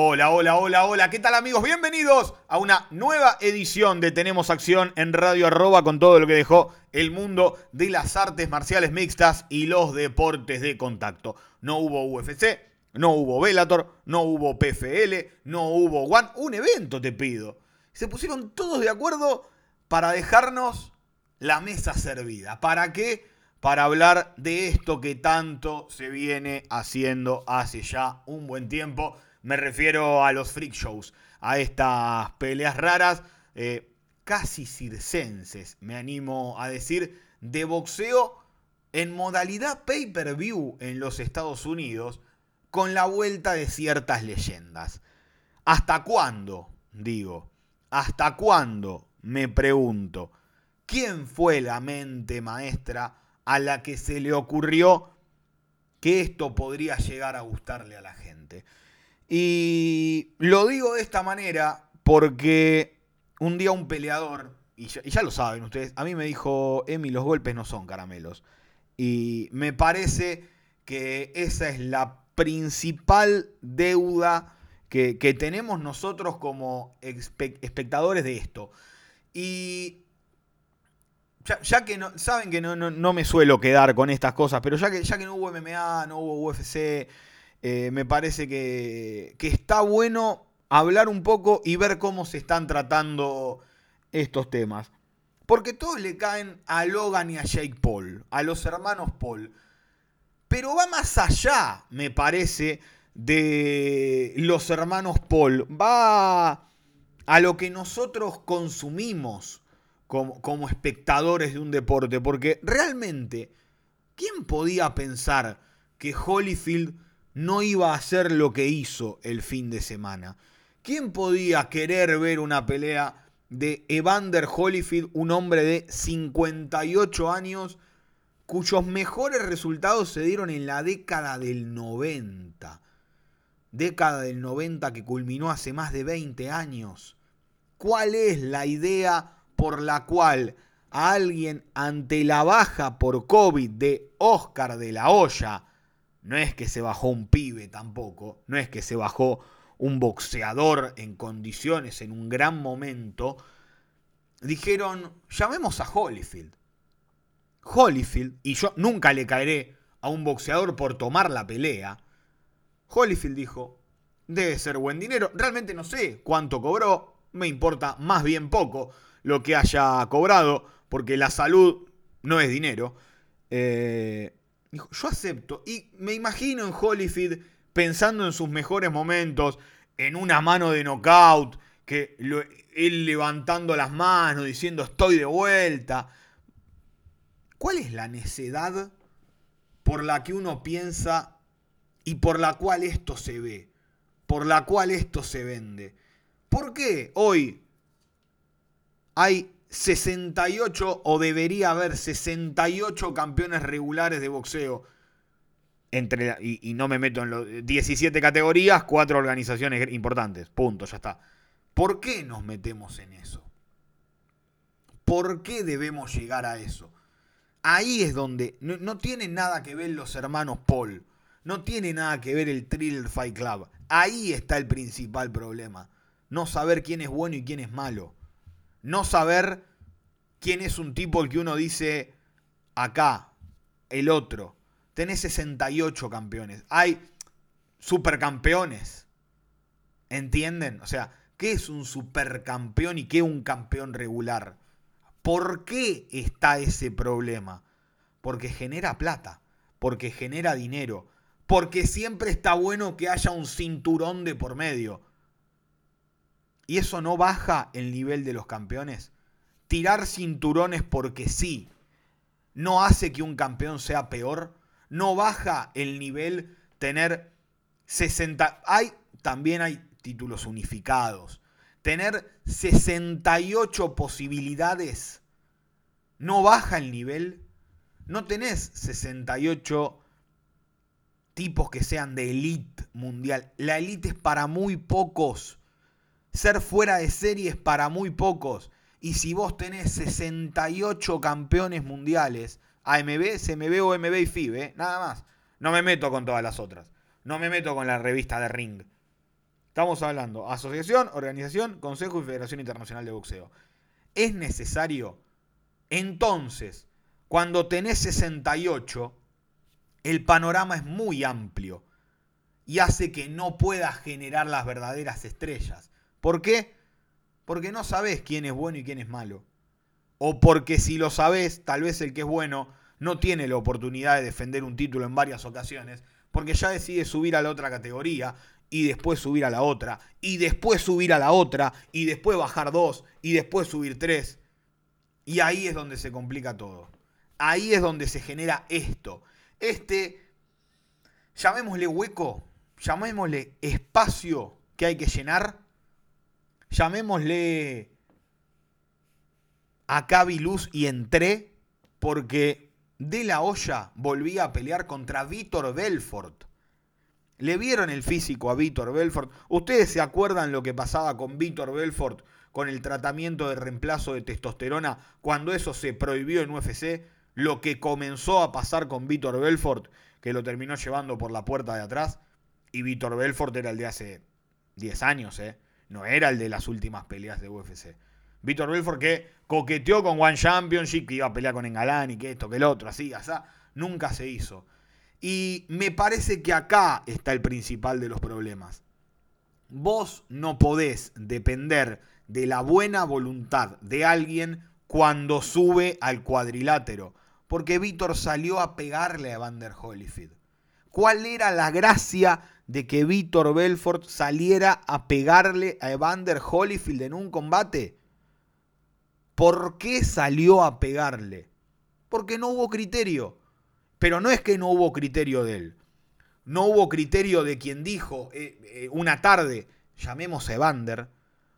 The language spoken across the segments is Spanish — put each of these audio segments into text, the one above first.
Hola, hola, hola, hola. ¿Qué tal amigos? Bienvenidos a una nueva edición de Tenemos Acción en Radio Arroba con todo lo que dejó el mundo de las artes marciales mixtas y los deportes de contacto. No hubo UFC, no hubo Bellator, no hubo PFL, no hubo One. Un evento te pido. Se pusieron todos de acuerdo para dejarnos la mesa servida. ¿Para qué? Para hablar de esto que tanto se viene haciendo hace ya un buen tiempo me refiero a los freak shows, a estas peleas raras, eh, casi circenses, me animo a decir, de boxeo en modalidad pay-per-view en los Estados Unidos, con la vuelta de ciertas leyendas. ¿Hasta cuándo? Digo, ¿hasta cuándo? Me pregunto. ¿Quién fue la mente maestra a la que se le ocurrió que esto podría llegar a gustarle a la gente? Y lo digo de esta manera porque un día un peleador, y ya, lo saben ustedes, a mí me dijo, Emi, los golpes no son caramelos. Y me parece que esa es la principal deuda que, tenemos nosotros como espectadores de esto. Y ya, que no, saben que no, no, me suelo quedar con estas cosas, pero ya que, ya que no hubo MMA, no hubo UFC, eh, me parece que, está bueno hablar un poco y ver cómo se están tratando estos temas. Porque todos le caen a Logan y a Jake Paul, a los hermanos Paul. Pero va más allá, me parece, de los hermanos Paul. Va a lo que nosotros consumimos como, como espectadores de un deporte. Porque realmente, ¿quién podía pensar que Holyfield no iba a hacer lo que hizo el fin de semana. ¿Quién podía querer ver una pelea de Evander Holyfield, un hombre de 58 años, cuyos mejores resultados se dieron en la década del 90? Década del 90 que culminó hace más de 20 años. ¿Cuál es la idea por la cual a alguien ante la baja por COVID de Oscar de la Hoya, no es que se bajó un pibe tampoco, no es que se bajó un boxeador en condiciones, en un gran momento. Dijeron, llamemos a Holyfield. Holyfield, y yo nunca le caeré a un boxeador por tomar la pelea. Holyfield dijo, debe ser buen dinero. Realmente no sé cuánto cobró, me importa más bien poco lo que haya cobrado, porque la salud no es dinero. Eh, Dijo, yo acepto. Y me imagino en Holyfield pensando en sus mejores momentos, en una mano de knockout, que él levantando las manos, diciendo estoy de vuelta. ¿Cuál es la necedad por la que uno piensa y por la cual esto se ve? Por la cual esto se vende. ¿Por qué hoy hay 68 o debería haber 68 campeones regulares de boxeo. Entre, y, no me meto en los 17 categorías, cuatro organizaciones importantes. Punto, ya está. ¿Por qué nos metemos en eso? ¿Por qué debemos llegar a eso? Ahí es donde no, no tiene nada que ver los hermanos Paul. No tiene nada que ver el Thriller Fight Club. Ahí está el principal problema. No saber quién es bueno y quién es malo no saber quién es un tipo el que uno dice acá, el otro. Tenés 68 campeones. Hay supercampeones. ¿Entienden? O sea, ¿qué es un supercampeón y qué un campeón regular? ¿Por qué está ese problema? Porque genera plata, porque genera dinero, porque siempre está bueno que haya un cinturón de por medio. ¿Y eso no baja el nivel de los campeones? Tirar cinturones porque sí, ¿no hace que un campeón sea peor? ¿No baja el nivel tener 60... Hay, también hay títulos unificados. Tener 68 posibilidades no baja el nivel. No tenés 68 tipos que sean de elite mundial. La elite es para muy pocos. Ser fuera de serie es para muy pocos. Y si vos tenés 68 campeones mundiales, AMB, CMB o MB y FIB, ¿eh? nada más. No me meto con todas las otras. No me meto con la revista de Ring. Estamos hablando asociación, organización, consejo y federación internacional de boxeo. Es necesario, entonces, cuando tenés 68, el panorama es muy amplio y hace que no puedas generar las verdaderas estrellas. ¿Por qué? Porque no sabes quién es bueno y quién es malo. O porque si lo sabes, tal vez el que es bueno no tiene la oportunidad de defender un título en varias ocasiones, porque ya decide subir a la otra categoría y después subir a la otra, y después subir a la otra, y después bajar dos, y después subir tres. Y ahí es donde se complica todo. Ahí es donde se genera esto. Este, llamémosle hueco, llamémosle espacio que hay que llenar, llamémosle acá vi luz y entré, porque de la olla volvía a pelear contra Víctor Belfort le vieron el físico a Víctor Belfort. ¿Ustedes se acuerdan lo que pasaba con Víctor Belfort con el tratamiento de reemplazo de testosterona cuando eso se prohibió en UFC? Lo que comenzó a pasar con Víctor Belfort, que lo terminó llevando por la puerta de atrás. Y Víctor Belfort era el de hace 10 años, ¿eh? No era el de las últimas peleas de UFC. Víctor Belfort que coqueteó con One Championship, que iba a pelear con Engalán y que esto, que el otro, así, así. Nunca se hizo. Y me parece que acá está el principal de los problemas. Vos no podés depender de la buena voluntad de alguien cuando sube al cuadrilátero. Porque Víctor salió a pegarle a Vander Holyfield. ¿Cuál era la gracia de que Víctor Belfort saliera a pegarle a Evander Holyfield en un combate? ¿Por qué salió a pegarle? Porque no hubo criterio. Pero no es que no hubo criterio de él. No hubo criterio de quien dijo eh, eh, una tarde, llamemos a Evander.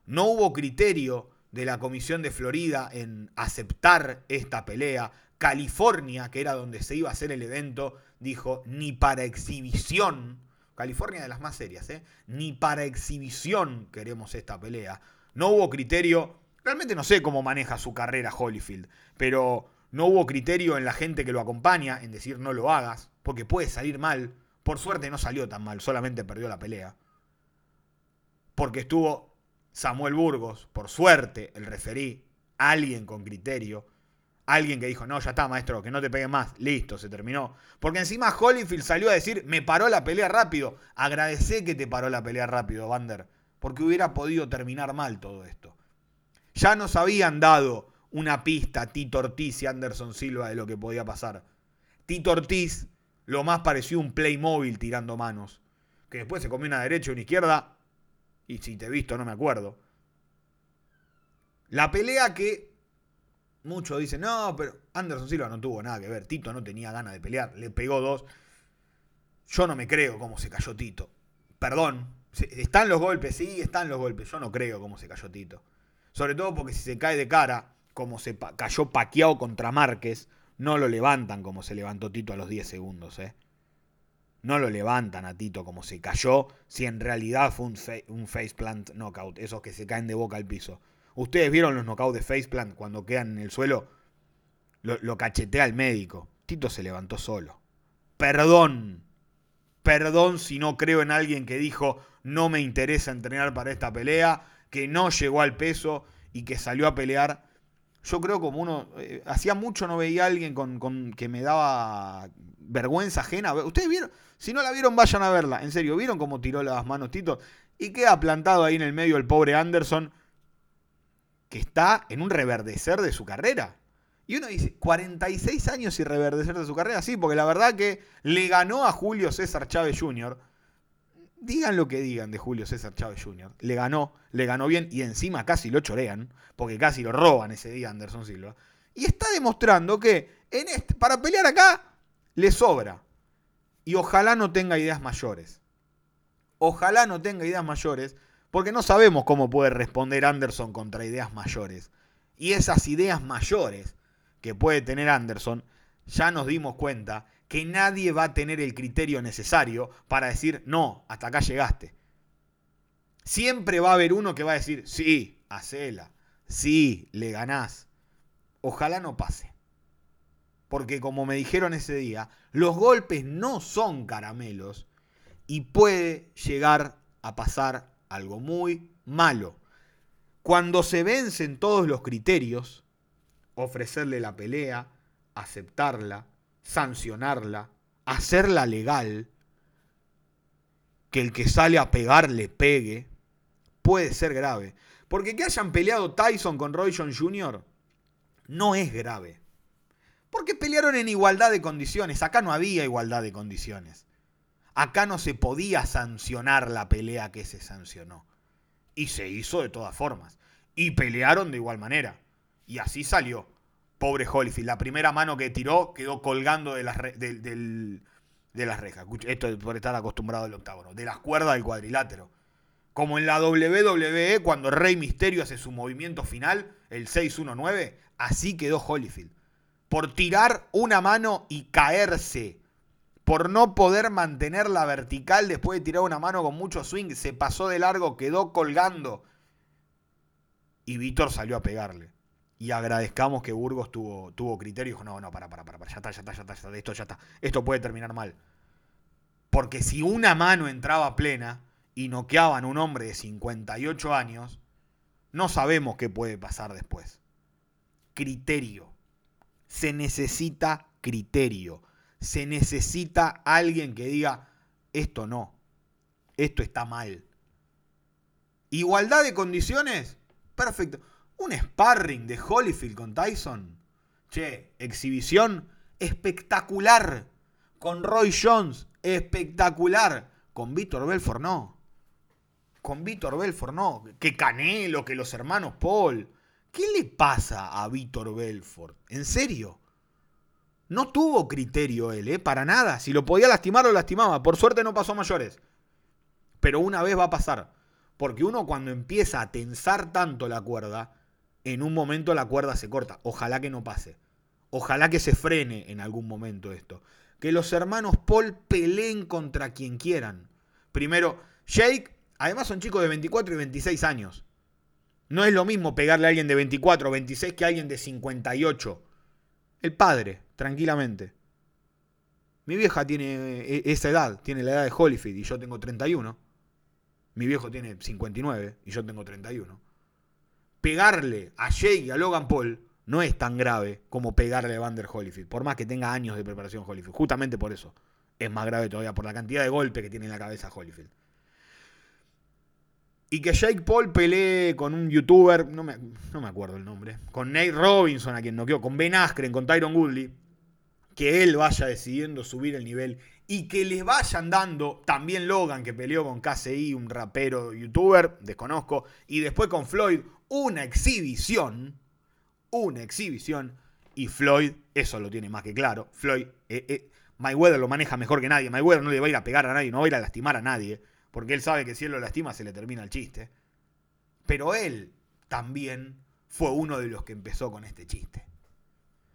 No hubo criterio de la Comisión de Florida en aceptar esta pelea. California, que era donde se iba a hacer el evento, dijo ni para exhibición. California de las más serias, ¿eh? Ni para exhibición queremos esta pelea. No hubo criterio. Realmente no sé cómo maneja su carrera Holyfield, pero no hubo criterio en la gente que lo acompaña en decir no lo hagas, porque puede salir mal. Por suerte no salió tan mal, solamente perdió la pelea. Porque estuvo Samuel Burgos, por suerte, el referí, alguien con criterio, alguien que dijo, no, ya está, maestro, que no te pegue más, listo, se terminó. Porque encima Holyfield salió a decir, me paró la pelea rápido. Agradecé que te paró la pelea rápido, Vander, porque hubiera podido terminar mal todo esto. Ya nos habían dado una pista Tito Ortiz y Anderson Silva de lo que podía pasar. Tito Ortiz lo más pareció un Playmobil tirando manos, que después se comió una derecha y una izquierda, y si te he visto no me acuerdo. La pelea que muchos dicen, no, pero Anderson Silva no tuvo nada que ver, Tito no tenía ganas de pelear, le pegó dos. Yo no me creo cómo se cayó Tito. Perdón, están los golpes, sí, están los golpes, yo no creo cómo se cayó Tito. Sobre todo porque si se cae de cara, como se cayó paqueado contra Márquez, no lo levantan como se levantó Tito a los 10 segundos. ¿eh? No lo levantan a Tito como se cayó, si en realidad fue un, un faceplant knockout, esos que se caen de boca al piso. Ustedes vieron los knockouts de faceplant cuando quedan en el suelo, lo, cachetea el médico. Tito se levantó solo. Perdón, perdón si no creo en alguien que dijo no me interesa entrenar para esta pelea, que no llegó al peso y que salió a pelear yo creo como uno, eh, hacía mucho no veía a alguien con, que me daba vergüenza ajena. Ustedes vieron, si no la vieron, vayan a verla. En serio, ¿vieron cómo tiró las manos Tito? Y queda plantado ahí en el medio el pobre Anderson, que está en un reverdecer de su carrera. Y uno dice, 46 años y reverdecer de su carrera, sí, porque la verdad que le ganó a Julio César Chávez Jr digan lo que digan de Julio César Chávez Jr., le ganó, le ganó bien y encima casi lo chorean, porque casi lo roban ese día Anderson Silva. Y está demostrando que para pelear acá le sobra. Y ojalá no tenga ideas mayores. Ojalá no tenga ideas mayores, porque no sabemos cómo puede responder Anderson contra ideas mayores. Y esas ideas mayores que puede tener Anderson, ya nos dimos cuenta que nadie va a tener el criterio necesario para decir, no, hasta acá llegaste. Siempre va a haber uno que va a decir, sí, hacela, sí, le ganás. Ojalá no pase. Porque como me dijeron ese día, los golpes no son caramelos y puede llegar a pasar algo muy malo. Cuando se vencen todos los criterios, ofrecerle la pelea, aceptarla, sancionarla, hacerla legal, que el que sale a pegar le pegue, puede ser grave. Porque que hayan peleado Tyson con Roy Jones Jr. no es grave. Porque pelearon en igualdad de condiciones. Acá no había igualdad de condiciones. Acá no se podía sancionar la pelea que se sancionó. Y se hizo de todas formas. Y pelearon de igual manera. Y así salió. Pobre Holyfield. La primera mano que tiró quedó colgando de las, de, rejas. Esto es por estar acostumbrado al octágono. De las cuerdas del cuadrilátero. Como en la WWE, cuando Rey Misterio hace su movimiento final, el 619, así quedó Holyfield. Por tirar una mano y caerse. Por no poder mantenerla vertical después de tirar una mano con mucho swing, se pasó de largo, quedó colgando. Y Víctor salió a pegarle y agradezcamos que Burgos tuvo, tuvo criterio y dijo, no, no, para, para, para, ya está, ya está, ya está, ya está, esto ya está, esto puede terminar mal. Porque si una mano entraba plena y noqueaban a un hombre de 58 años, no sabemos qué puede pasar después. Criterio. Se necesita criterio. Se necesita alguien que diga, esto no, esto está mal. Igualdad de condiciones, perfecto. Un sparring de Holyfield con Tyson. Che, exhibición espectacular. Con Roy Jones, espectacular. Con Víctor Belfort no. Con Víctor Belfort no. Que Canelo, que los hermanos Paul. ¿Qué le pasa a Víctor Belfort? ¿En serio? No tuvo criterio él, ¿eh? Para nada. Si lo podía lastimar, lo lastimaba. Por suerte no pasó mayores. Pero una vez va a pasar. Porque uno cuando empieza a tensar tanto la cuerda, en un momento la cuerda se corta. Ojalá que no pase. Ojalá que se frene en algún momento esto. Que los hermanos Paul peleen contra quien quieran. Primero, Jake, además son chicos de 24 y 26 años. No es lo mismo pegarle a alguien de 24 o 26 que a alguien de 58. El padre, tranquilamente. Mi vieja tiene eh, esa edad, tiene la edad de Holyfield y yo tengo 31. Mi viejo tiene 59 y yo tengo 31 pegarle a Jake y a Logan Paul no es tan grave como pegarle a Vander Holyfield, por más que tenga años de preparación Holyfield. Justamente por eso es más grave todavía, por la cantidad de golpe que tiene en la cabeza Holyfield. Y que Jake Paul pelee con un youtuber, no me, no me acuerdo el nombre, con Nate Robinson, a quien noqueó, con Ben Askren, con Tyron Woodley, que él vaya decidiendo subir el nivel y que les vayan dando también Logan, que peleó con KCI, un rapero youtuber, desconozco, y después con Floyd, una exhibición, una exhibición, y Floyd, eso lo tiene más que claro, Floyd, eh, eh, Mayweather lo maneja mejor que nadie, Mayweather no le va a ir a pegar a nadie, no va a ir a lastimar a nadie, porque él sabe que si él lo lastima se le termina el chiste. Pero él también fue uno de los que empezó con este chiste.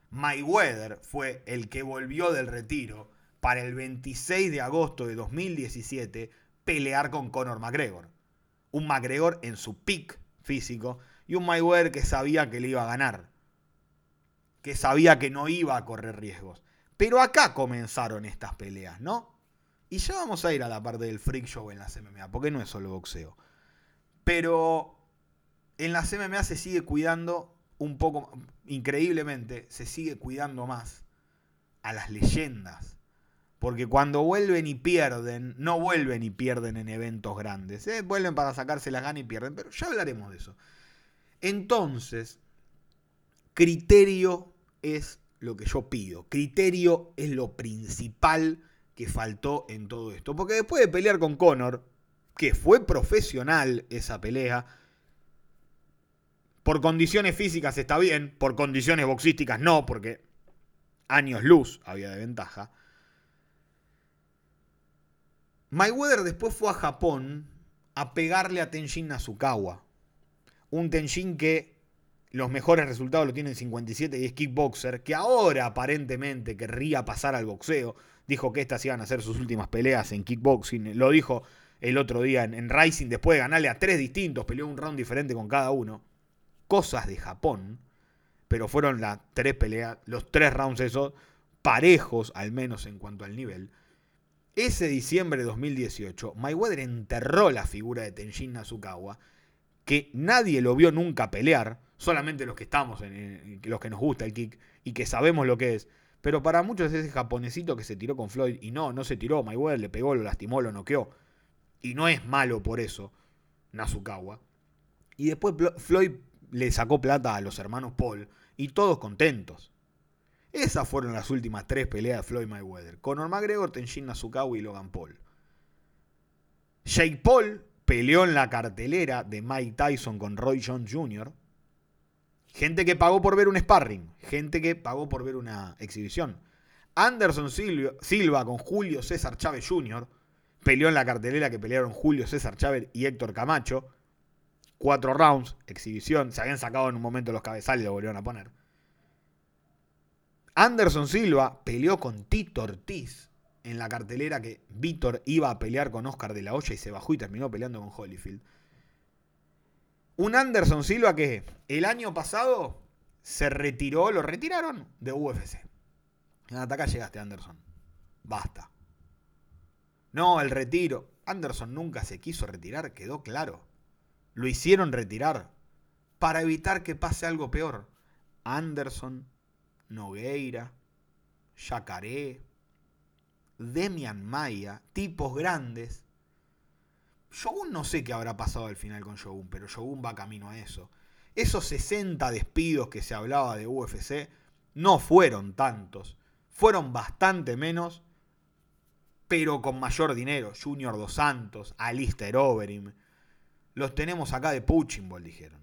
Mayweather fue el que volvió del retiro para el 26 de agosto de 2017 pelear con Conor McGregor. Un McGregor en su pick físico y un Mayweather que sabía que le iba a ganar. Que sabía que no iba a correr riesgos. Pero acá comenzaron estas peleas, ¿no? Y ya vamos a ir a la parte del freak show en las MMA, porque no es solo boxeo. Pero en las MMA se sigue cuidando un poco, increíblemente, se sigue cuidando más a las leyendas porque cuando vuelven y pierden, no vuelven y pierden en eventos grandes. ¿eh? Vuelven para sacarse la gana y pierden, pero ya hablaremos de eso. Entonces, criterio es lo que yo pido. Criterio es lo principal que faltó en todo esto. Porque después de pelear con Conor, que fue profesional esa pelea, por condiciones físicas está bien, por condiciones boxísticas no, porque años luz había de ventaja. Mayweather después fue a Japón a pegarle a Tenshin Nasukawa. Un Tenshin que los mejores resultados lo tiene en 57 y es kickboxer, que ahora aparentemente querría pasar al boxeo. Dijo que estas iban a ser sus últimas peleas en kickboxing. Lo dijo el otro día en, en Rising después de ganarle a tres distintos, peleó un round diferente con cada uno. Cosas de Japón, pero fueron las tres peleas, los tres rounds esos, parejos al menos en cuanto al nivel. Ese diciembre de 2018, Mayweather enterró la figura de Tenshin Nasukawa, que nadie lo vio nunca pelear, solamente los que estamos, en, los que nos gusta el kick y que sabemos lo que es. Pero para muchos es ese japonesito que se tiró con Floyd y no, no se tiró, Mayweather le pegó, lo lastimó, lo noqueó. Y no es malo por eso, Nasukawa. Y después Floyd le sacó plata a los hermanos Paul y todos contentos. Esas fueron las últimas tres peleas de Floyd Mayweather. Conor McGregor, Tenshin Nasukawa y Logan Paul. Jake Paul peleó en la cartelera de Mike Tyson con Roy Jones Jr. Gente que pagó por ver un sparring. Gente que pagó por ver una exhibición. Anderson Silva con Julio César Chávez Jr. Peleó en la cartelera que pelearon Julio César Chávez y Héctor Camacho. Cuatro rounds, exhibición. Se habían sacado en un momento los cabezales y lo volvieron a poner. Anderson Silva peleó con Tito Ortiz en la cartelera que Víctor iba a pelear con Oscar de la Hoya y se bajó y terminó peleando con Holyfield. Un Anderson Silva que el año pasado se retiró, lo retiraron de UFC. Hasta acá llegaste, Anderson. Basta. No, el retiro. Anderson nunca se quiso retirar, quedó claro. Lo hicieron retirar para evitar que pase algo peor. Anderson, Nogueira, Yacaré, Demian Maya, tipos grandes Shogun no sé qué habrá pasado al final con Shogun, pero Shogun va camino a eso. Esos 60 despidos que se hablaba de UFC no fueron tantos. Fueron bastante menos, pero con mayor dinero. Junior Dos Santos, Alistair Overeem. Los tenemos acá de Ball, dijeron.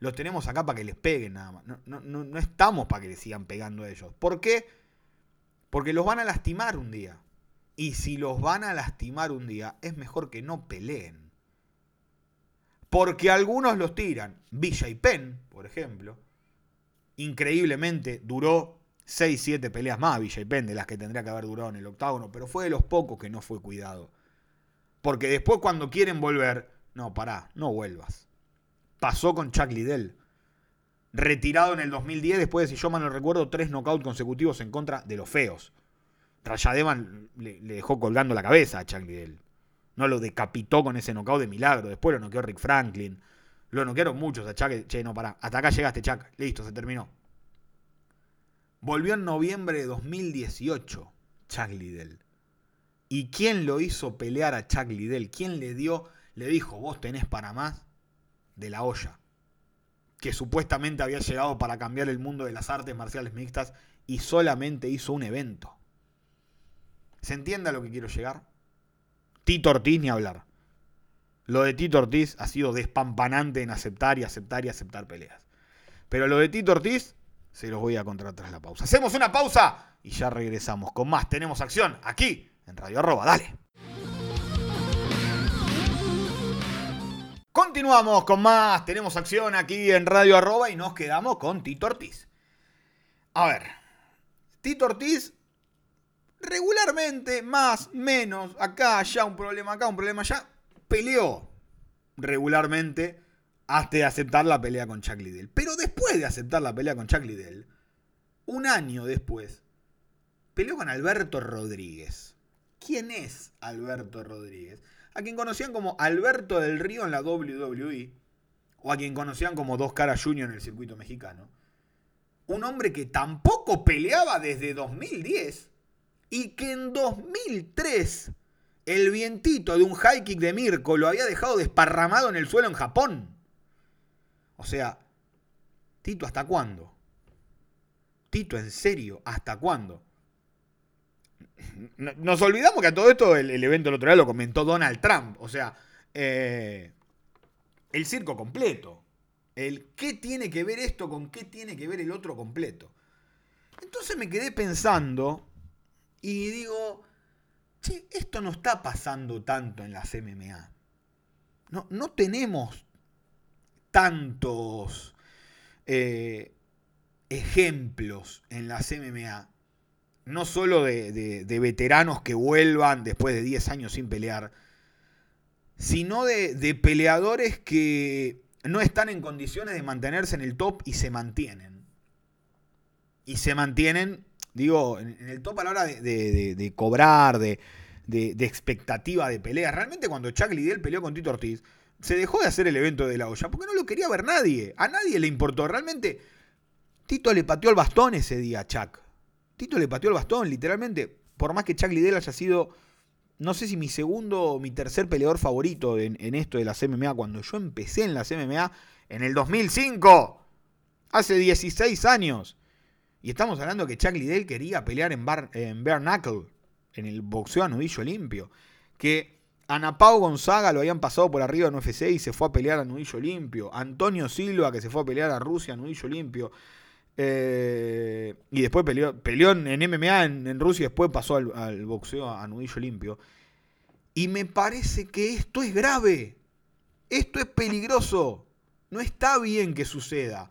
Los tenemos acá para que les peguen nada más. No, no, no estamos para que les sigan pegando a ellos. ¿Por qué? Porque los van a lastimar un día. Y si los van a lastimar un día, es mejor que no peleen. Porque algunos los tiran. Villa y Penn, por ejemplo. Increíblemente duró 6-7 peleas más Villa y Penn de las que tendría que haber durado en el octágono. Pero fue de los pocos que no fue cuidado. Porque después cuando quieren volver, no, pará, no vuelvas. Pasó con Chuck Liddell. Retirado en el 2010 después de, si yo mal no recuerdo, tres knockouts consecutivos en contra de los feos. Rayadevan le, dejó colgando la cabeza a Chuck Liddell. No lo decapitó con ese knockout de milagro. Después lo noqueó Rick Franklin. Lo noquearon muchos a Chuck. Che, no, pará. Hasta acá llegaste, Chuck. Listo, se terminó. Volvió en noviembre de 2018 Chuck Liddell. ¿Y quién lo hizo pelear a Chuck Liddell? ¿Quién le dio, le dijo, vos tenés para más? De la olla. Que supuestamente había llegado para cambiar el mundo de las artes marciales mixtas y solamente hizo un evento. ¿Se entiende a lo que quiero llegar? Tito Ortiz ni hablar. Lo de Tito Ortiz ha sido despampanante en aceptar y aceptar y aceptar peleas. Pero lo de Tito Ortiz se los voy a contar tras la pausa. Hacemos una pausa y ya regresamos con más. Tenemos acción aquí en Radio Arroba. Dale. Continuamos con más. Tenemos acción aquí en Radio Arroba y nos quedamos con Tito Ortiz. A ver, Tito Ortiz regularmente, más, menos, acá, allá, un problema acá, un problema allá, peleó regularmente hasta de aceptar la pelea con Chuck Liddell. Pero después de aceptar la pelea con Chuck Liddell, un año después, peleó con Alberto Rodríguez. ¿Quién es Alberto Rodríguez? A quien conocían como Alberto del Río en la WWE, o a quien conocían como Dos Caras Junior en el circuito mexicano. Un hombre que tampoco peleaba desde 2010 y que en 2003 el vientito de un high kick de Mirko lo había dejado desparramado en el suelo en Japón. O sea, Tito, ¿hasta cuándo? Tito, en serio, ¿hasta cuándo? Nos olvidamos que a todo esto el, evento del otro día lo comentó Donald Trump. O sea, eh, el circo completo. El qué tiene que ver esto con qué tiene que ver el otro completo. Entonces me quedé pensando y digo, che, esto no está pasando tanto en las MMA. No, no tenemos tantos eh, ejemplos en la MMA, no solo de, veteranos que vuelvan después de 10 años sin pelear, sino de, peleadores que no están en condiciones de mantenerse en el top y se mantienen. Y se mantienen, digo, en, el top a la hora de, cobrar, de, expectativa de pelea. Realmente cuando Chuck Liddell peleó con Tito Ortiz, se dejó de hacer el evento de la olla porque no lo quería ver nadie. A nadie le importó. Realmente, Tito le pateó el bastón ese día a Chuck. Tito le pateó el bastón, literalmente. Por más que Chuck Liddell haya sido no sé si mi segundo o mi tercer peleador favorito en, esto de las MMA, cuando yo empecé en las MMA en el 2005, hace 16 años. Y estamos hablando que Chuck Liddell quería pelear en, bar, en Bare Knuckle, en el boxeo a nudillo limpio. Que Anapao Gonzaga lo habían pasado por arriba en UFC y se fue a pelear a nudillo limpio. Antonio Silva que se fue a pelear a Rusia a nudillo limpio. Eh, y después peleó, peleó en, MMA en, Rusia y después pasó al, boxeo a, nudillo limpio. Y me parece que esto es grave. Esto es peligroso. No está bien que suceda.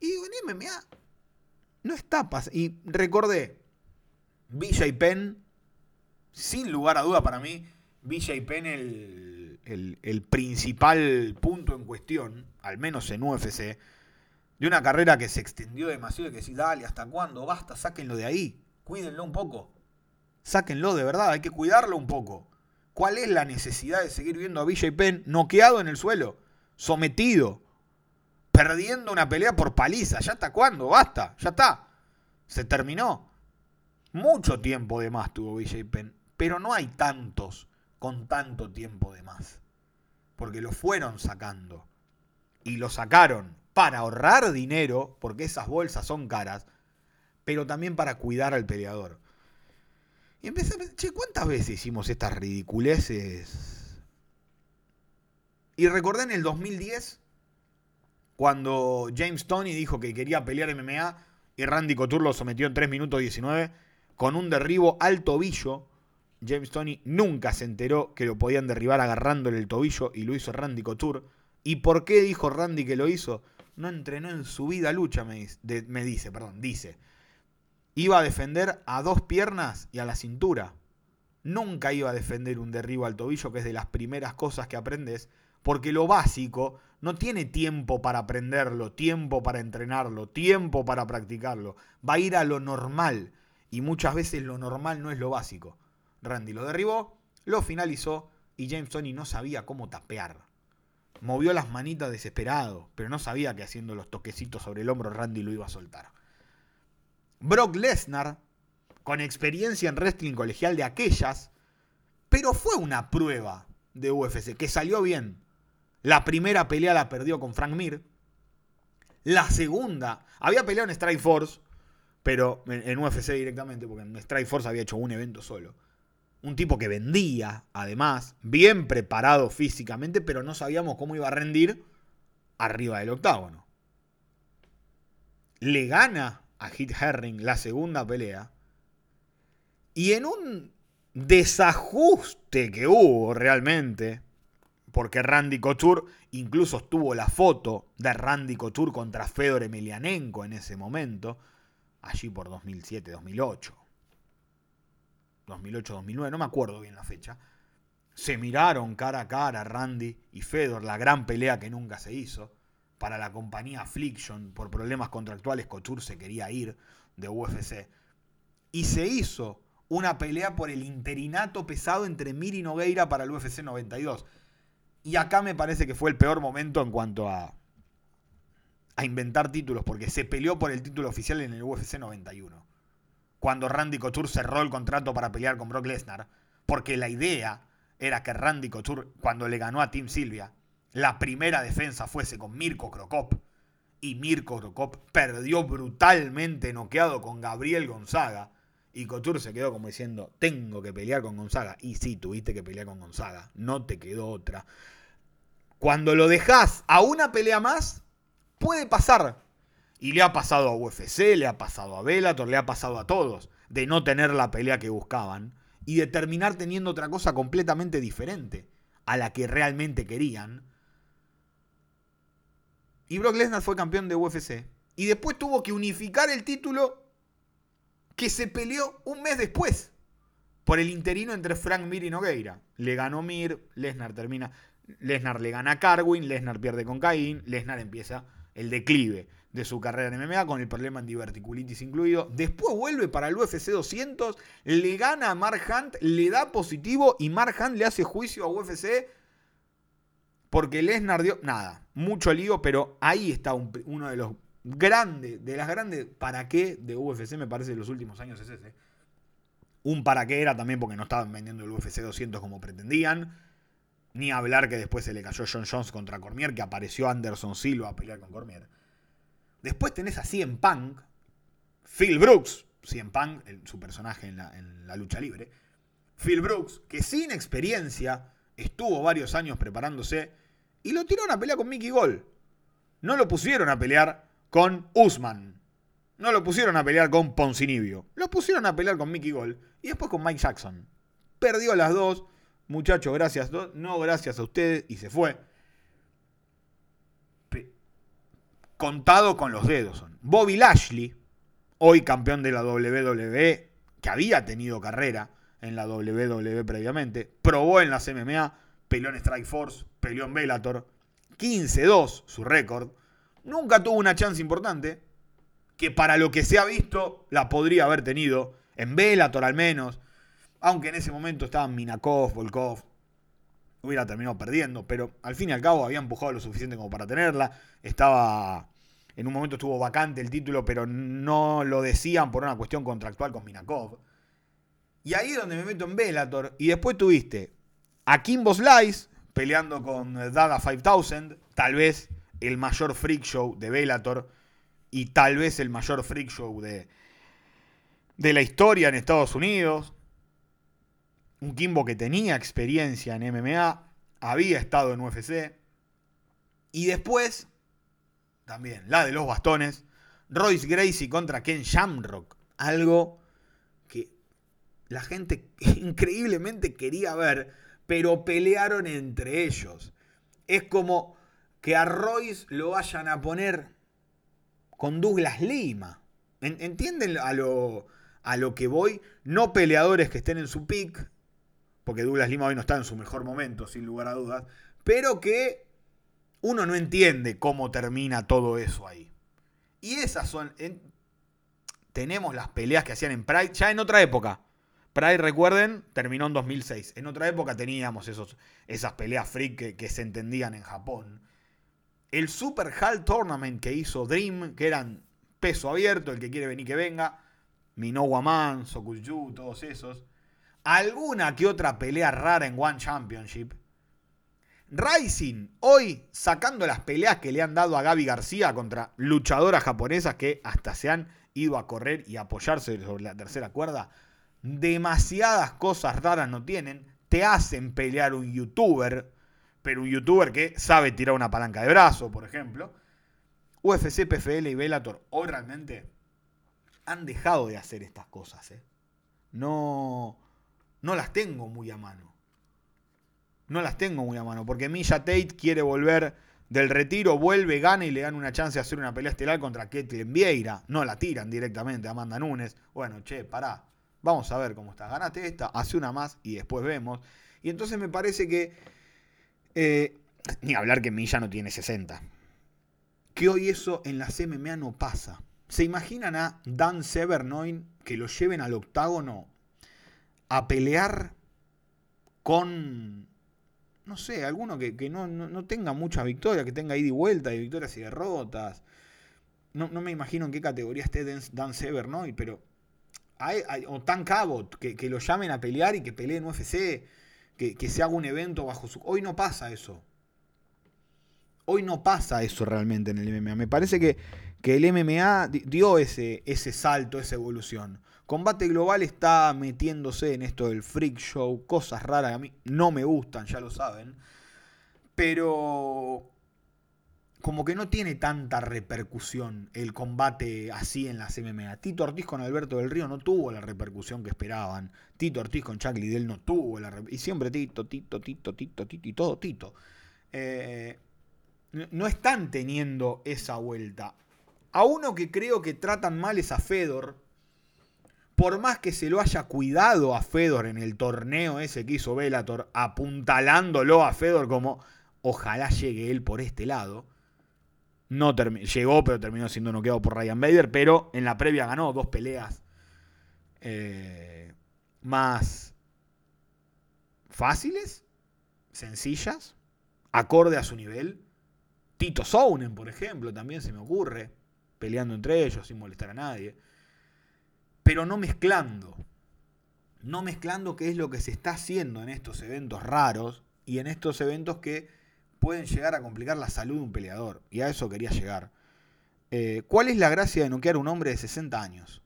Y en MMA no está. Y recordé, Villa y Penn, sin lugar a duda para mí, Villa y Penn el, el, el principal punto en cuestión, al menos en UFC de una carrera que se extendió demasiado y que decís, dale, ¿hasta cuándo? Basta, sáquenlo de ahí, cuídenlo un poco. Sáquenlo de verdad, hay que cuidarlo un poco. ¿Cuál es la necesidad de seguir viendo a y Penn noqueado en el suelo, sometido, perdiendo una pelea por paliza? ¿Ya hasta cuándo? Basta, ya está. Se terminó. Mucho tiempo de más tuvo y Penn, pero no hay tantos con tanto tiempo de más. Porque lo fueron sacando. Y lo sacaron para ahorrar dinero, porque esas bolsas son caras, pero también para cuidar al peleador. Y empecé a pensar, che, ¿cuántas veces hicimos estas ridiculeces? Y recordé en el 2010, cuando James Tony dijo que quería pelear MMA y Randy Couture lo sometió en 3 minutos 19 con un derribo al tobillo. James Tony nunca se enteró que lo podían derribar agarrándole el tobillo y lo hizo Randy Couture. ¿Y por qué dijo Randy que lo hizo? No entrenó en su vida lucha, me dice, dice, perdón, dice. Iba a defender a dos piernas y a la cintura. Nunca iba a defender un derribo al tobillo, que es de las primeras cosas que aprendes, porque lo básico no tiene tiempo para aprenderlo, tiempo para entrenarlo, tiempo para practicarlo. Va a ir a lo normal. Y muchas veces lo normal no es lo básico. Randy lo derribó, lo finalizó y James Tony no sabía cómo tapear movió las manitas desesperado, pero no sabía que haciendo los toquecitos sobre el hombro Randy lo iba a soltar. Brock Lesnar, con experiencia en wrestling colegial de aquellas, pero fue una prueba de UFC que salió bien. La primera pelea la perdió con Frank Mir. La segunda, había peleado en Strike Force, pero en, UFC directamente, porque en Strike Force había hecho un evento solo un tipo que vendía, además, bien preparado físicamente, pero no sabíamos cómo iba a rendir arriba del octágono. Le gana a Hit Herring la segunda pelea. Y en un desajuste que hubo realmente, porque Randy Couture incluso estuvo la foto de Randy Couture contra Fedor Emelianenko en ese momento, allí por 2007-2008. 2008-2009, no me acuerdo bien la fecha, se miraron cara a cara Randy y Fedor, la gran pelea que nunca se hizo. Para la compañía Affliction, por problemas contractuales, Couture se quería ir de UFC. Y se hizo una pelea por el interinato pesado entre Mir y Nogueira para el UFC 92. Y acá me parece que fue el peor momento en cuanto a, a inventar títulos, porque se peleó por el título oficial en el UFC 91 cuando Randy Couture cerró el contrato para pelear con Brock Lesnar, porque la idea era que Randy Couture, cuando le ganó a Tim Silvia, la primera defensa fuese con Mirko Krokop, y Mirko Krokop perdió brutalmente noqueado con Gabriel Gonzaga, y Couture se quedó como diciendo, tengo que pelear con Gonzaga. Y sí, tuviste que pelear con Gonzaga, no te quedó otra. Cuando lo dejas a una pelea más, puede pasar. Y le ha pasado a UFC, le ha pasado a Bellator, le ha pasado a todos, de no tener la pelea que buscaban y de terminar teniendo otra cosa completamente diferente a la que realmente querían. Y Brock Lesnar fue campeón de UFC. Y después tuvo que unificar el título que se peleó un mes después por el interino entre Frank Mir y Nogueira. Le ganó Mir, Lesnar termina. Lesnar le gana a Carwin, Lesnar pierde con Caín, Lesnar empieza el declive de su carrera en MMA con el problema en diverticulitis incluido. Después vuelve para el UFC 200, le gana a Mark Hunt, le da positivo y Mark Hunt le hace juicio a UFC porque Lesnar dio nada, mucho lío, pero ahí está uno de los grandes, de las grandes para qué de UFC me parece de los últimos años es ese. Un para qué era también porque no estaban vendiendo el UFC 200 como pretendían. Ni hablar que después se le cayó John Jones contra Cormier, que apareció Anderson Silva a pelear con Cormier. Después tenés a CM Punk, Phil Brooks, CM Punk, su personaje en la, en la lucha libre. Phil Brooks, que sin experiencia estuvo varios años preparándose y lo tiraron a pelear con Mickey Gol. No lo pusieron a pelear con Usman. No lo pusieron a pelear con Poncinibio. Lo pusieron a pelear con Mickey Gol y después con Mike Jackson. Perdió las dos Muchachos, gracias. No, gracias a ustedes. Y se fue. Contado con los dedos son. Bobby Lashley, hoy campeón de la WWE, que había tenido carrera en la WWE previamente, probó en las MMA, peleó en Strike Force, peleó en Bellator, 15-2 su récord. Nunca tuvo una chance importante, que para lo que se ha visto la podría haber tenido, en Bellator al menos, aunque en ese momento estaban Minakov, Volkov, hubiera terminado perdiendo, pero al fin y al cabo había empujado lo suficiente como para tenerla. Estaba. En un momento estuvo vacante el título, pero no lo decían por una cuestión contractual con Minakov. Y ahí es donde me meto en Bellator. Y después tuviste a Kimbo Slice peleando con Dada 5000, tal vez el mayor freak show de Bellator y tal vez el mayor freak show de, de la historia en Estados Unidos un Kimbo que tenía experiencia en MMA, había estado en UFC. Y después, también, la de los bastones, Royce Gracie contra Ken Shamrock. Algo que la gente increíblemente quería ver, pero pelearon entre ellos. Es como que a Royce lo vayan a poner con Douglas Lima. ¿Entienden a lo, a lo que voy? No peleadores que estén en su pick, porque Douglas Lima hoy no está en su mejor momento, sin lugar a dudas, pero que uno no entiende cómo termina todo eso ahí. Y esas son... tenemos las peleas que hacían en Pride ya en otra época. Pride, recuerden, terminó en 2006. En otra época teníamos esos, esas peleas freak que, se entendían en Japón. El Super Hall Tournament que hizo Dream, que eran peso abierto, el que quiere venir que venga. Minowa Man, Sokuju, todos esos alguna que otra pelea rara en One Championship. Rising, hoy sacando las peleas que le han dado a Gaby García contra luchadoras japonesas que hasta se han ido a correr y apoyarse sobre la tercera cuerda. Demasiadas cosas raras no tienen. Te hacen pelear un youtuber, pero un youtuber que sabe tirar una palanca de brazo, por ejemplo. UFC, PFL y Bellator hoy realmente han dejado de hacer estas cosas. ¿eh? No no las tengo muy a mano. No las tengo muy a mano, porque Misha Tate quiere volver del retiro, vuelve, gana y le dan una chance de hacer una pelea estelar contra Ketlin Vieira. No la tiran directamente a Amanda Nunes. Bueno, che, pará. Vamos a ver cómo está. Ganate esta, hace una más y después vemos. Y entonces me parece que. Eh, ni hablar que Milla no tiene 60. Que hoy eso en la MMA no pasa. ¿Se imaginan a Dan Severnoin que lo lleven al octágono a pelear con, no sé, alguno que, no, tenga muchas victorias, que tenga ida y vuelta de victorias y derrotas. No, me imagino en qué categoría esté Dan Severn pero... o Tan Cabot, que, que, lo llamen a pelear y que pelee en UFC, que, que se haga un evento bajo su... Hoy no pasa eso. Hoy no pasa eso realmente en el MMA. Me parece que, que el MMA dio ese, ese salto, esa evolución. Combate Global está metiéndose en esto del freak show, cosas raras que a mí no me gustan, ya lo saben. Pero como que no tiene tanta repercusión el combate así en las MMA. Tito Ortiz con Alberto del Río no tuvo la repercusión que esperaban. Tito Ortiz con Chuck Liddell no tuvo la Y siempre Tito, Tito, Tito, Tito, Tito y todo Tito. Eh, no están teniendo esa vuelta. A uno que creo que tratan mal es a Fedor. Por más que se lo haya cuidado a Fedor en el torneo ese que hizo Velator, apuntalándolo a Fedor como ojalá llegue él por este lado. No llegó, pero terminó siendo noqueado por Ryan Bader. Pero en la previa ganó dos peleas eh, más fáciles, sencillas, acorde a su nivel. Tito Sounen, por ejemplo, también se me ocurre, peleando entre ellos sin molestar a nadie. Pero no mezclando. No mezclando qué es lo que se está haciendo en estos eventos raros y en estos eventos que pueden llegar a complicar la salud de un peleador. Y a eso quería llegar. Eh, ¿Cuál es la gracia de noquear a un hombre de 60 años?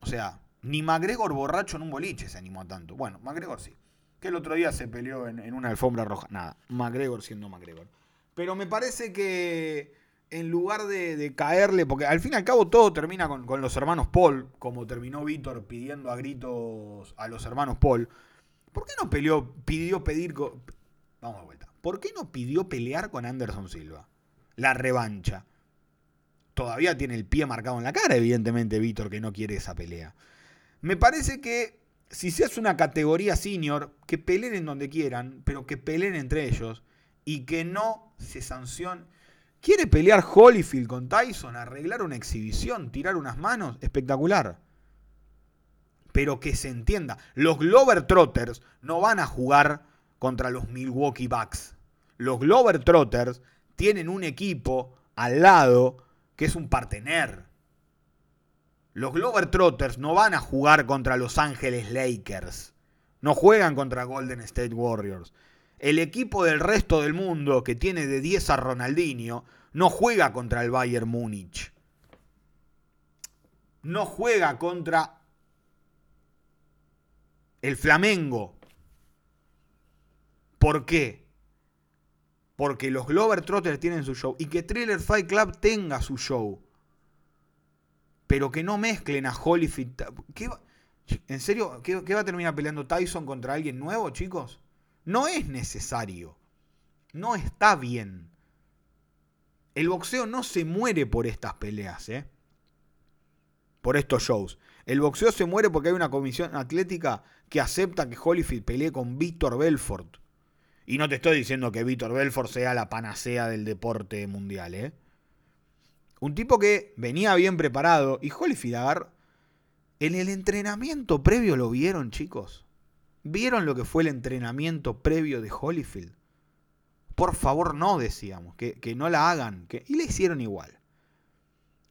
O sea, ni McGregor borracho en un boliche se animó a tanto. Bueno, McGregor sí. Que el otro día se peleó en, una alfombra roja. Nada, McGregor siendo McGregor. Pero me parece que en lugar de, caerle, porque al fin y al cabo todo termina con, con los hermanos Paul, como terminó Víctor pidiendo a gritos a los hermanos Paul. ¿Por qué no peleó, pidió pedir... Vamos de vuelta. ¿Por qué no pidió pelear con Anderson Silva? La revancha. Todavía tiene el pie marcado en la cara, evidentemente, Víctor, que no quiere esa pelea. Me parece que si se hace una categoría senior, que peleen en donde quieran, pero que peleen entre ellos y que no se sancione. ¿Quiere pelear Holyfield con Tyson, arreglar una exhibición, tirar unas manos? Espectacular. Pero que se entienda, los Glover Trotters no van a jugar contra los Milwaukee Bucks los Glover Trotters tienen un equipo al lado que es un partener. Los Glover Trotters no van a jugar contra Los Ángeles Lakers. No juegan contra Golden State Warriors. El equipo del resto del mundo que tiene de 10 a Ronaldinho no juega contra el Bayern Múnich. No juega contra el Flamengo. ¿Por qué? porque los Glover Trotters tienen su show y que Thriller Fight Club tenga su show. Pero que no mezclen a Holyfield. ¿En serio? ¿Qué, va a terminar peleando Tyson contra alguien nuevo, chicos? No es necesario. No está bien. El boxeo no se muere por estas peleas, ¿eh? Por estos shows. El boxeo se muere porque hay una comisión atlética que acepta que Holyfield pelee con Víctor Belfort. Y no te estoy diciendo que Víctor Belfort sea la panacea del deporte mundial, ¿eh? Un tipo que venía bien preparado. Y Holyfield agarró. En el entrenamiento previo lo vieron, chicos. ¿Vieron lo que fue el entrenamiento previo de Holyfield? Por favor, no, decíamos. Que, que no la hagan. Y le hicieron igual.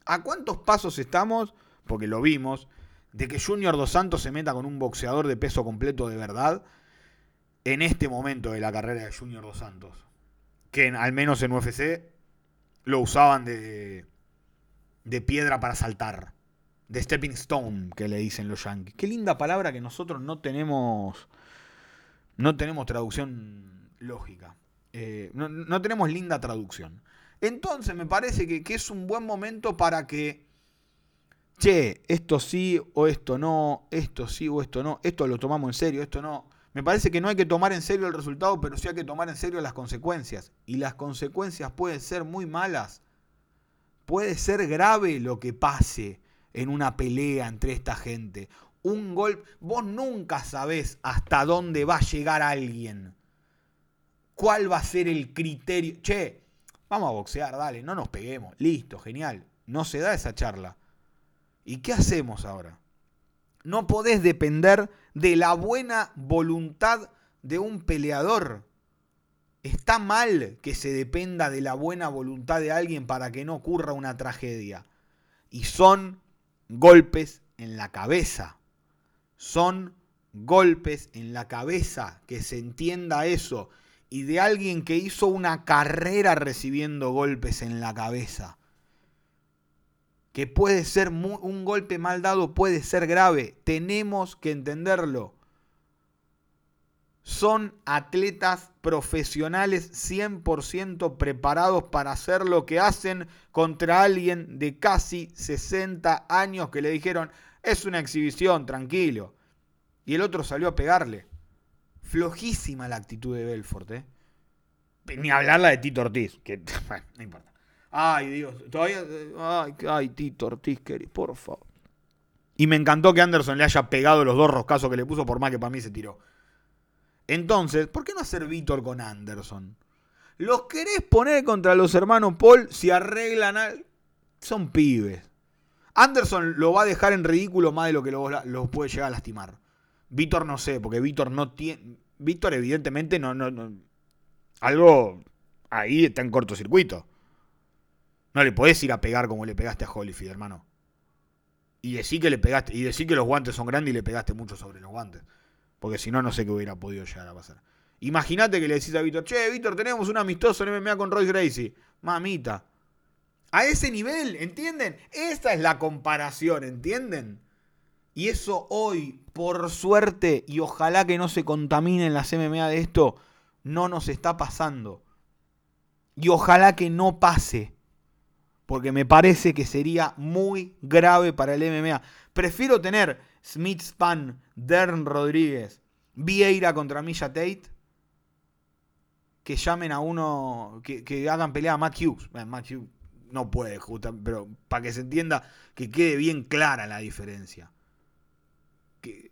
¿A cuántos pasos estamos? Porque lo vimos. De que Junior Dos Santos se meta con un boxeador de peso completo de verdad en este momento de la carrera de Junior Dos Santos. Que al menos en UFC lo usaban de, de piedra para saltar. De stepping stone, que le dicen los yankees. Qué linda palabra que nosotros no tenemos. No tenemos traducción lógica. Eh, no, tenemos linda traducción. Entonces me parece que, que es un buen momento para que. Che, esto sí o esto no, esto sí o esto no, esto lo tomamos en serio, esto no. Me parece que no hay que tomar en serio el resultado, pero sí hay que tomar en serio las consecuencias. Y las consecuencias pueden ser muy malas. Puede ser grave lo que pase en una pelea entre esta gente. Un golpe, vos nunca sabés hasta dónde va a llegar alguien. ¿Cuál va a ser el criterio? Che, vamos a boxear, dale, no nos peguemos. Listo, genial. No se da esa charla. ¿Y qué hacemos ahora? No podés depender de la buena voluntad de un peleador. Está mal que se dependa de la buena voluntad de alguien para que no ocurra una tragedia. Y son golpes en la cabeza. Son golpes en la cabeza, que se entienda eso. Y de alguien que hizo una carrera recibiendo golpes en la cabeza que puede ser un golpe mal dado, puede ser grave. Tenemos que entenderlo. Son atletas profesionales 100% preparados para hacer lo que hacen contra alguien de casi 60 años que le dijeron, es una exhibición, tranquilo. Y el otro salió a pegarle. Flojísima la actitud de Belfort. ¿eh? Ni hablar la de Tito Ortiz, que no importa. Ay, Dios, todavía. Ay, ay Tito Ortiz, por favor. Y me encantó que Anderson le haya pegado los dos roscazos que le puso, por más que para mí se tiró. Entonces, ¿por qué no hacer Víctor con Anderson? ¿Los querés poner contra los hermanos Paul si arreglan al... Son pibes. Anderson lo va a dejar en ridículo más de lo que lo, puede llegar a lastimar. Víctor no sé, porque Víctor no tiene... Víctor evidentemente no, no, no... Algo ahí está en cortocircuito. No le podés ir a pegar como le pegaste a Holyfield, hermano. Y decir que le pegaste, y decir que los guantes son grandes y le pegaste mucho sobre los guantes. Porque si no, no sé qué hubiera podido llegar a pasar. Imagínate que le decís a Víctor, che, Víctor, tenemos un amistoso en MMA con Royce Gracie. Mamita. A ese nivel, ¿entienden? Esta es la comparación, ¿entienden? Y eso hoy, por suerte, y ojalá que no se contaminen las MMA de esto, no nos está pasando. Y ojalá que no pase. Porque me parece que sería muy grave para el MMA. Prefiero tener Smith Span, Dern Rodríguez, Vieira contra Misha Tate que llamen a uno, que, hagan pelea a Matt Hughes. Matt Hughes no puede, pero para que se entienda, que quede bien clara la diferencia. Que,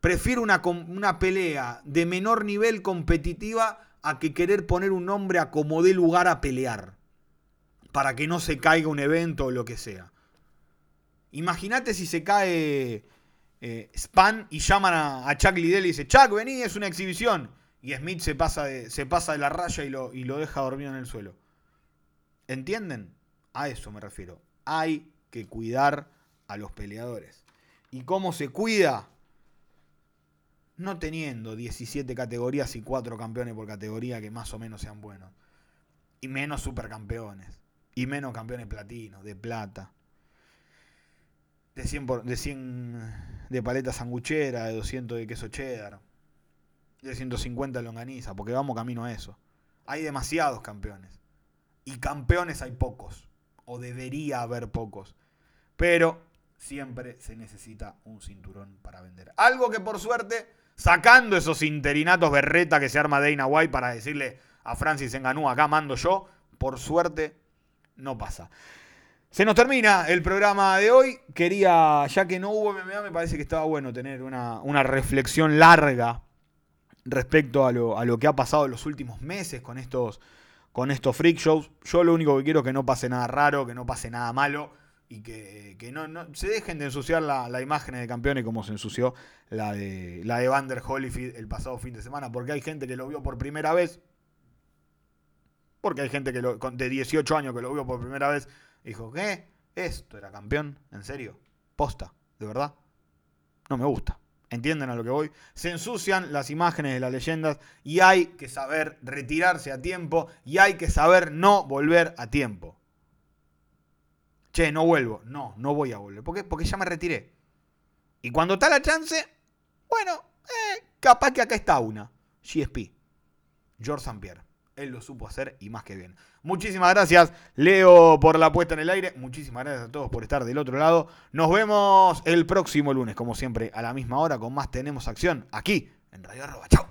prefiero una, una pelea de menor nivel competitiva a que querer poner un nombre a como dé lugar a pelear. Para que no se caiga un evento o lo que sea. Imagínate si se cae eh, Span y llaman a, Chuck Liddell y dice, Chuck, vení, es una exhibición y Smith se pasa de, se pasa de la raya y lo, y lo deja dormido en el suelo. ¿Entienden? A eso me refiero. Hay que cuidar a los peleadores. ¿Y cómo se cuida? No teniendo 17 categorías y 4 campeones por categoría que más o menos sean buenos. Y menos supercampeones. Y menos campeones platinos, de plata. De 100, de 100 de paleta sanguchera, de 200 de queso cheddar de 150 longaniza, porque vamos camino a eso. Hay demasiados campeones. Y campeones hay pocos. O debería haber pocos. Pero siempre se necesita un cinturón para vender. Algo que por suerte, sacando esos interinatos berreta que se arma Dana White para decirle a Francis Enganú, acá mando yo, por suerte no pasa. Se nos termina el programa de hoy. Quería, ya que no hubo MMA, me parece que estaba bueno tener una, reflexión larga respecto a lo, a lo que ha pasado en los últimos meses con estos, con estos freak shows. Yo lo único que quiero es que no pase nada raro, que no pase nada malo y que, no, se dejen de ensuciar la, la, imagen de campeones como se ensució la de, la de Vander Holyfield el pasado fin de semana, porque hay gente que lo vio por primera vez, porque hay gente que lo, de 18 años que lo vio por primera vez dijo, ¿qué? ¿Esto era campeón? ¿En serio? ¿Posta? ¿De verdad? No me gusta. ¿Entienden a lo que voy? Se ensucian las imágenes de las leyendas y hay que saber retirarse a tiempo y hay que saber no volver a tiempo. Che, no vuelvo. No, no voy a volver. ¿Por qué? Porque ya me retiré. Y cuando está la chance, bueno, eh, capaz que acá está una. GSP. George St. Pierre. Él lo supo hacer y más que bien. Muchísimas gracias, Leo, por la puesta en el aire. Muchísimas gracias a todos por estar del otro lado. Nos vemos el próximo lunes, como siempre, a la misma hora, con más Tenemos Acción, aquí en Radio Arroba. Chao.